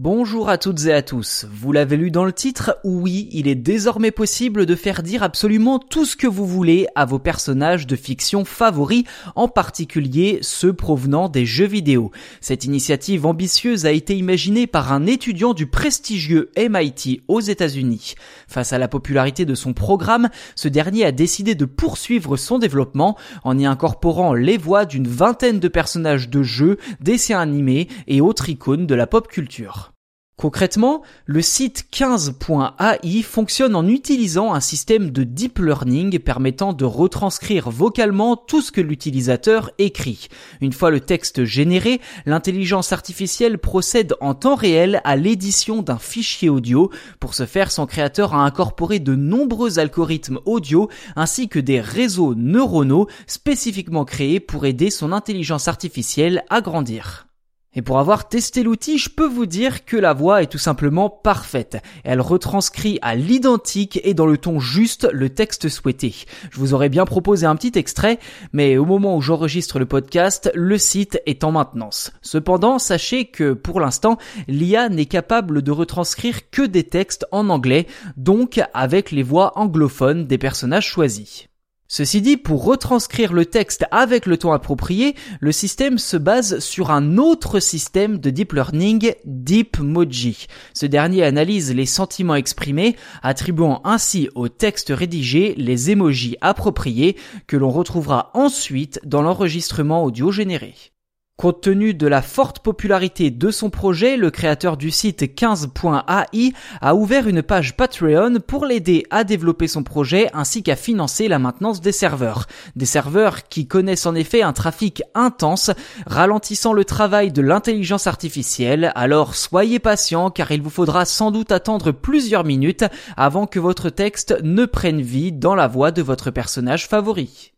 Bonjour à toutes et à tous. Vous l'avez lu dans le titre, oui, il est désormais possible de faire dire absolument tout ce que vous voulez à vos personnages de fiction favoris, en particulier ceux provenant des jeux vidéo. Cette initiative ambitieuse a été imaginée par un étudiant du prestigieux MIT aux États-Unis. Face à la popularité de son programme, ce dernier a décidé de poursuivre son développement en y incorporant les voix d'une vingtaine de personnages de jeux, dessins animés et autres icônes de la pop culture. Concrètement, le site 15.ai fonctionne en utilisant un système de deep learning permettant de retranscrire vocalement tout ce que l'utilisateur écrit. Une fois le texte généré, l'intelligence artificielle procède en temps réel à l'édition d'un fichier audio. Pour ce faire, son créateur a incorporé de nombreux algorithmes audio ainsi que des réseaux neuronaux spécifiquement créés pour aider son intelligence artificielle à grandir. Et pour avoir testé l'outil, je peux vous dire que la voix est tout simplement parfaite. Elle retranscrit à l'identique et dans le ton juste le texte souhaité. Je vous aurais bien proposé un petit extrait, mais au moment où j'enregistre le podcast, le site est en maintenance. Cependant, sachez que pour l'instant, l'IA n'est capable de retranscrire que des textes en anglais, donc avec les voix anglophones des personnages choisis. Ceci dit, pour retranscrire le texte avec le ton approprié, le système se base sur un autre système de deep learning, DeepMoji. Ce dernier analyse les sentiments exprimés, attribuant ainsi au texte rédigé les emojis appropriés que l'on retrouvera ensuite dans l'enregistrement audio généré. Compte tenu de la forte popularité de son projet, le créateur du site 15.ai a ouvert une page Patreon pour l'aider à développer son projet ainsi qu'à financer la maintenance des serveurs. Des serveurs qui connaissent en effet un trafic intense, ralentissant le travail de l'intelligence artificielle, alors soyez patient car il vous faudra sans doute attendre plusieurs minutes avant que votre texte ne prenne vie dans la voix de votre personnage favori.